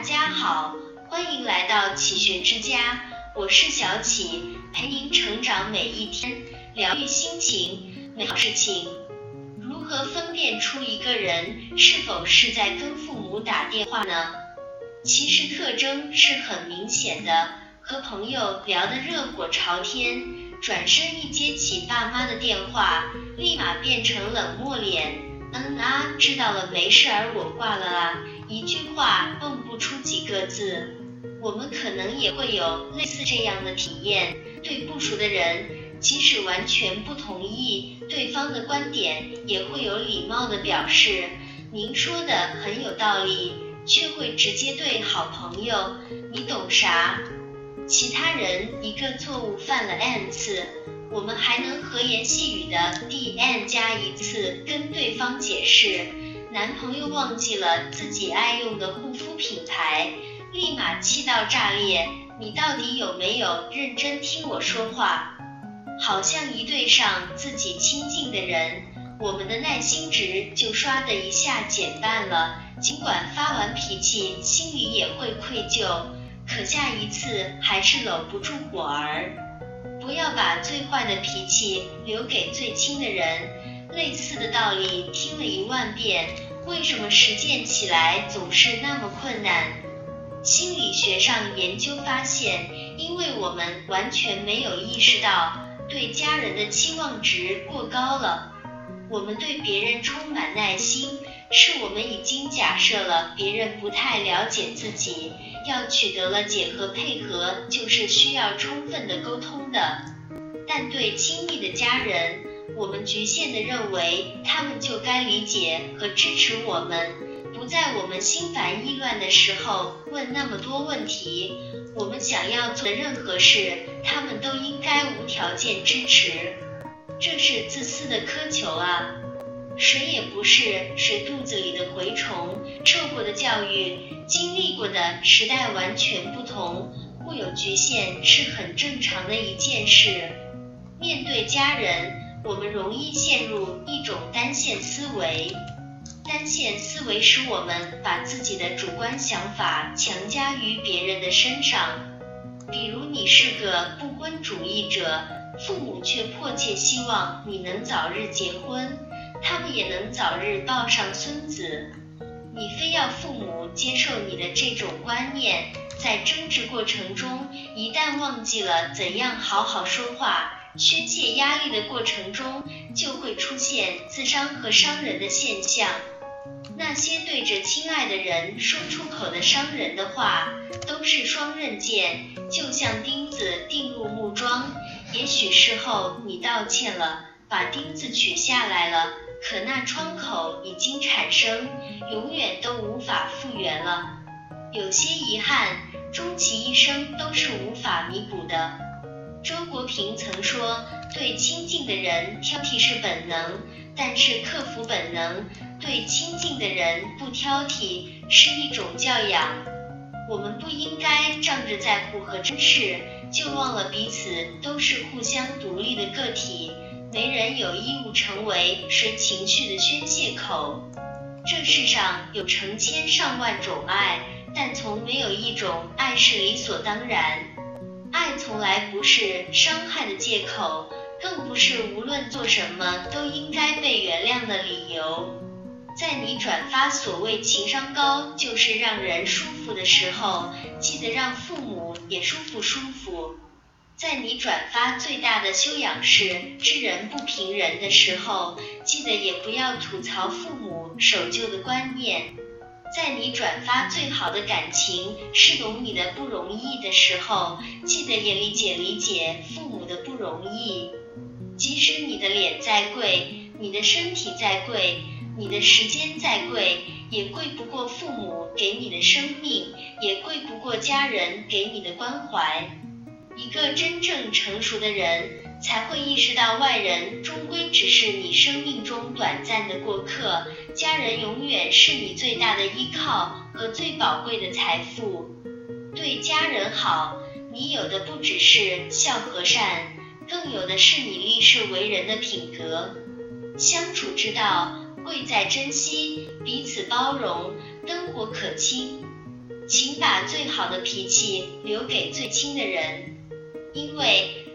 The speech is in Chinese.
大家好，欢迎来到启学之家，我是小启，陪您成长每一天，疗愈心情，美好事情。如何分辨出一个人是否是在跟父母打电话呢？其实特征是很明显的，和朋友聊得热火朝天，转身一接起爸妈的电话，立马变成冷漠脸。嗯啊，知道了，没事儿，我挂了啊。一句话蹦不出几个字，我们可能也会有类似这样的体验。对不熟的人，即使完全不同意对方的观点，也会有礼貌的表示您说的很有道理，却会直接对好朋友你懂啥？其他人一个错误犯了 n 次。我们还能和颜细语的 D N 加一次跟对方解释，男朋友忘记了自己爱用的护肤品牌，立马气到炸裂。你到底有没有认真听我说话？好像一对上自己亲近的人，我们的耐心值就唰的一下减半了。尽管发完脾气，心里也会愧疚，可下一次还是搂不住火儿。不要把最坏的脾气留给最亲的人。类似的道理听了一万遍，为什么实践起来总是那么困难？心理学上研究发现，因为我们完全没有意识到对家人的期望值过高了。我们对别人充满耐心，是我们已经假设了别人不太了解自己。要取得了解和配合，就是需要充分的沟通的。但对亲密的家人，我们局限的认为他们就该理解和支持我们，不在我们心烦意乱的时候问那么多问题。我们想要做的任何事，他们都应该无条件支持。这是自私的苛求啊！谁也不是谁肚子里的蛔虫，受过的教育、经历过的时代完全不同，互有局限是很正常的一件事。面对家人，我们容易陷入一种单线思维，单线思维使我们把自己的主观想法强加于别人的身上。比如你是个不婚主义者，父母却迫切希望你能早日结婚。他们也能早日抱上孙子，你非要父母接受你的这种观念，在争执过程中，一旦忘记了怎样好好说话，宣泄压力的过程中，就会出现自伤和伤人的现象。那些对着亲爱的人说出口的伤人的话，都是双刃剑，就像钉子钉入木桩。也许事后你道歉了，把钉子取下来了。可那窗口已经产生，永远都无法复原了。有些遗憾，终其一生都是无法弥补的。周国平曾说：“对亲近的人挑剔是本能，但是克服本能，对亲近的人不挑剔是一种教养。”我们不应该仗着在乎和珍视，就忘了彼此都是互相独立的个体。没人有义务成为谁情绪的宣泄口。这世上有成千上万种爱，但从没有一种爱是理所当然。爱从来不是伤害的借口，更不是无论做什么都应该被原谅的理由。在你转发所谓情商高就是让人舒服的时候，记得让父母也舒服舒服。在你转发最大的修养是知人不评人的时候，记得也不要吐槽父母守旧的观念；在你转发最好的感情是懂你的不容易的时候，记得也理解理解父母的不容易。即使你的脸再贵，你的身体再贵，你的时间再贵，也贵不过父母给你的生命，也贵不过家人给你的关怀。一个真正成熟的人，才会意识到外人终归只是你生命中短暂的过客，家人永远是你最大的依靠和最宝贵的财富。对家人好，你有的不只是孝和善，更有的是你立世为人的品格。相处之道，贵在珍惜，彼此包容，灯火可亲。请把最好的脾气留给最亲的人，因为